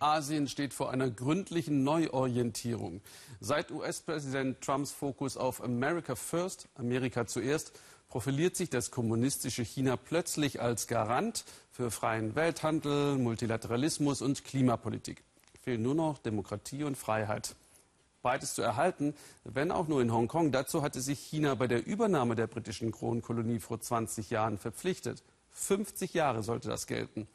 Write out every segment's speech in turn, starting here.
Asien steht vor einer gründlichen Neuorientierung. Seit US-Präsident Trumps Fokus auf America First, Amerika zuerst, profiliert sich das kommunistische China plötzlich als Garant für freien Welthandel, Multilateralismus und Klimapolitik. Fehlen nur noch Demokratie und Freiheit. Beides zu erhalten, wenn auch nur in Hongkong. Dazu hatte sich China bei der Übernahme der britischen Kronkolonie vor 20 Jahren verpflichtet. 50 Jahre sollte das gelten.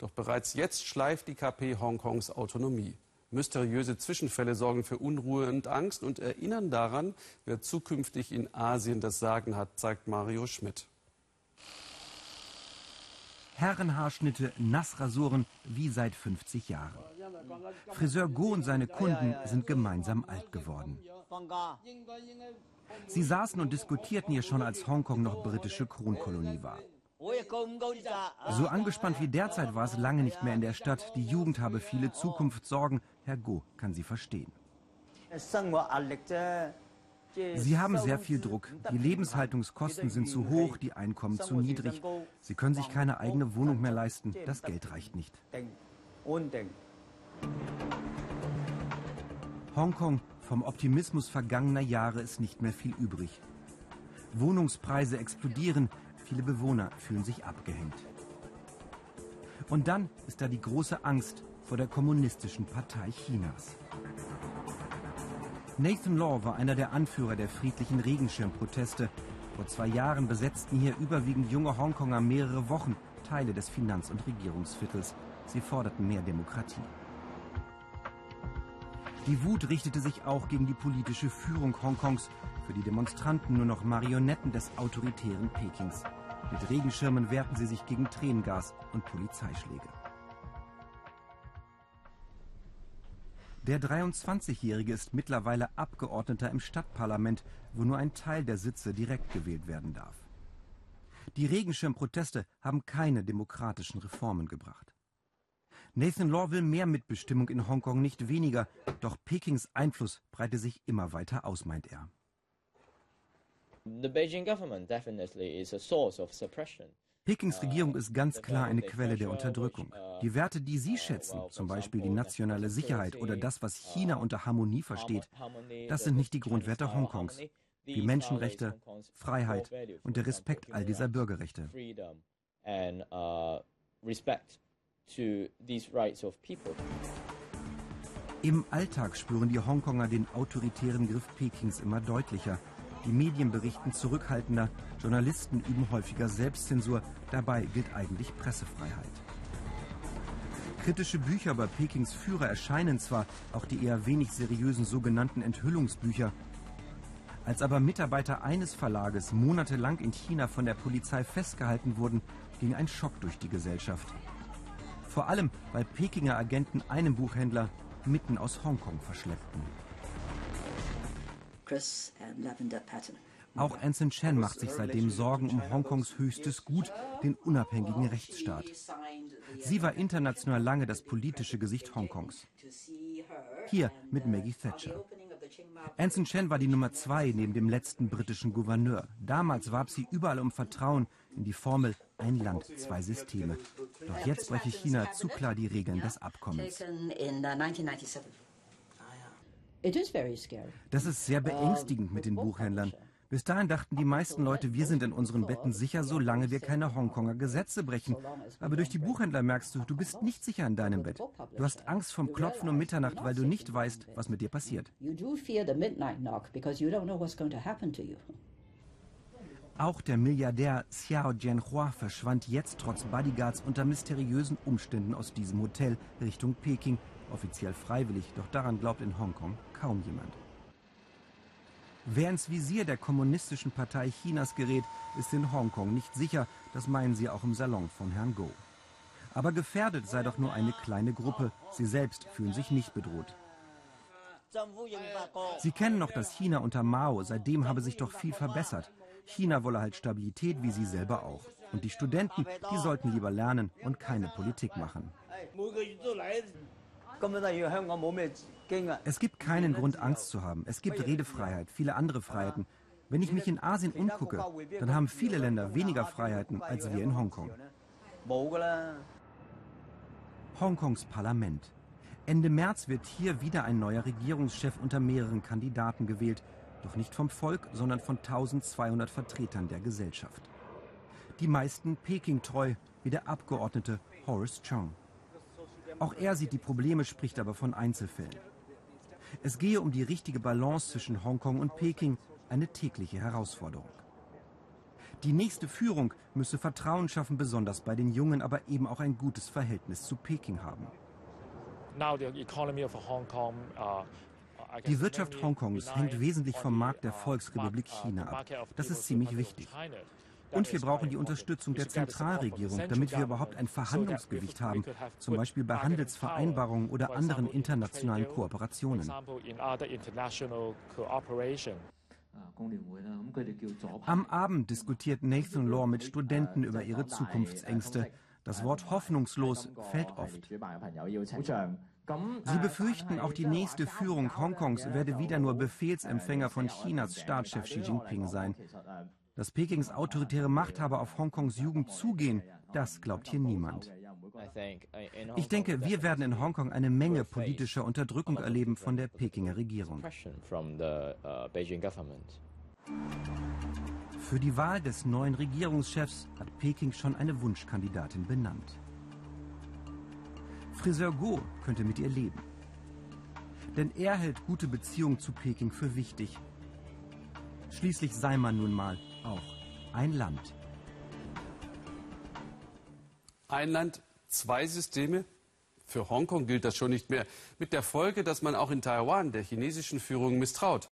Doch bereits jetzt schleift die KP Hongkongs Autonomie. Mysteriöse Zwischenfälle sorgen für Unruhe und Angst und erinnern daran, wer zukünftig in Asien das Sagen hat, zeigt Mario Schmidt. Herrenhaarschnitte, Nassrasuren wie seit 50 Jahren. Friseur Go und seine Kunden sind gemeinsam alt geworden. Sie saßen und diskutierten hier schon, als Hongkong noch britische Kronkolonie war. So angespannt wie derzeit war es lange nicht mehr in der Stadt. Die Jugend habe viele Zukunftssorgen. Herr Go kann sie verstehen. Sie haben sehr viel Druck. Die Lebenshaltungskosten sind zu hoch, die Einkommen zu niedrig. Sie können sich keine eigene Wohnung mehr leisten. Das Geld reicht nicht. Hongkong, vom Optimismus vergangener Jahre ist nicht mehr viel übrig. Wohnungspreise explodieren, Viele Bewohner fühlen sich abgehängt. Und dann ist da die große Angst vor der kommunistischen Partei Chinas. Nathan Law war einer der Anführer der friedlichen Regenschirmproteste. Vor zwei Jahren besetzten hier überwiegend junge Hongkonger mehrere Wochen Teile des Finanz- und Regierungsviertels. Sie forderten mehr Demokratie. Die Wut richtete sich auch gegen die politische Führung Hongkongs, für die Demonstranten nur noch Marionetten des autoritären Pekings. Mit Regenschirmen wehrten sie sich gegen Tränengas und Polizeischläge. Der 23-Jährige ist mittlerweile Abgeordneter im Stadtparlament, wo nur ein Teil der Sitze direkt gewählt werden darf. Die Regenschirmproteste haben keine demokratischen Reformen gebracht. Nathan Law will mehr Mitbestimmung in Hongkong, nicht weniger, doch Pekings Einfluss breite sich immer weiter aus, meint er. Pekings uh, Regierung ist ganz klar eine Quelle der Unterdrückung. Uh, die Werte, die Sie schätzen, zum Beispiel die nationale Sicherheit oder das, was China uh, unter Harmonie versteht, das sind nicht die Grundwerte Hongkongs. Die Menschenrechte, Freiheit und der Respekt all dieser Bürgerrechte. Im Alltag spüren die Hongkonger den autoritären Griff Pekings immer deutlicher. Die Medien berichten zurückhaltender, Journalisten üben häufiger Selbstzensur, dabei gilt eigentlich Pressefreiheit. Kritische Bücher über Pekings Führer erscheinen zwar, auch die eher wenig seriösen sogenannten Enthüllungsbücher. Als aber Mitarbeiter eines Verlages monatelang in China von der Polizei festgehalten wurden, ging ein Schock durch die Gesellschaft. Vor allem, weil Pekinger Agenten einen Buchhändler mitten aus Hongkong verschleppten. Auch Anson Chen macht sich seitdem Sorgen um Hongkongs höchstes Gut, den unabhängigen Rechtsstaat. Sie war international lange das politische Gesicht Hongkongs. Hier mit Maggie Thatcher. Anson Chen war die Nummer zwei neben dem letzten britischen Gouverneur. Damals warb sie überall um Vertrauen in die Formel ein Land, zwei Systeme. Doch jetzt breche China zu klar die Regeln des Abkommens. Das ist sehr beängstigend mit den Buchhändlern. Bis dahin dachten die meisten Leute, wir sind in unseren Betten sicher, solange wir keine Hongkonger Gesetze brechen. Aber durch die Buchhändler merkst du, du bist nicht sicher in deinem Bett. Du hast Angst vom Klopfen um Mitternacht, weil du nicht weißt, was mit dir passiert. Auch der Milliardär Xiao Jianhua verschwand jetzt trotz Bodyguards unter mysteriösen Umständen aus diesem Hotel Richtung Peking offiziell freiwillig, doch daran glaubt in Hongkong kaum jemand. Wer ins Visier der Kommunistischen Partei Chinas gerät, ist in Hongkong nicht sicher, das meinen sie auch im Salon von Herrn Go. Aber gefährdet sei doch nur eine kleine Gruppe, sie selbst fühlen sich nicht bedroht. Sie kennen noch das China unter Mao, seitdem habe sich doch viel verbessert. China wolle halt Stabilität, wie sie selber auch. Und die Studenten, die sollten lieber lernen und keine Politik machen. Es gibt keinen Grund, Angst zu haben. Es gibt Redefreiheit, viele andere Freiheiten. Wenn ich mich in Asien umgucke, dann haben viele Länder weniger Freiheiten als wir in Hongkong. Hongkongs Parlament. Ende März wird hier wieder ein neuer Regierungschef unter mehreren Kandidaten gewählt. Doch nicht vom Volk, sondern von 1200 Vertretern der Gesellschaft. Die meisten Peking treu, wie der Abgeordnete Horace Chong. Auch er sieht die Probleme, spricht aber von Einzelfällen. Es gehe um die richtige Balance zwischen Hongkong und Peking, eine tägliche Herausforderung. Die nächste Führung müsse Vertrauen schaffen, besonders bei den Jungen, aber eben auch ein gutes Verhältnis zu Peking haben. Uh, Die Wirtschaft Hongkongs hängt wesentlich vom Markt der uh, Volksrepublik uh, China ab. Das ist ziemlich wichtig. Und wir brauchen die Unterstützung der Zentralregierung, damit wir überhaupt ein Verhandlungsgewicht haben, zum Beispiel bei Handelsvereinbarungen oder anderen internationalen Kooperationen. Am Abend diskutiert Nathan Law mit Studenten über ihre Zukunftsängste. Das Wort hoffnungslos fällt oft. Sie befürchten, auch die nächste Führung Hongkongs werde wieder nur Befehlsempfänger von Chinas Staatschef Xi Jinping sein. Dass Pekings autoritäre Machthaber auf Hongkongs Jugend zugehen, das glaubt hier niemand. Ich denke, wir werden in Hongkong eine Menge politischer Unterdrückung erleben von der Pekinger Regierung. Für die Wahl des neuen Regierungschefs hat Peking schon eine Wunschkandidatin benannt. Friseur Go könnte mit ihr leben. Denn er hält gute Beziehungen zu Peking für wichtig. Schließlich sei man nun mal auch ein Land. Ein Land, zwei Systeme. Für Hongkong gilt das schon nicht mehr. Mit der Folge, dass man auch in Taiwan der chinesischen Führung misstraut.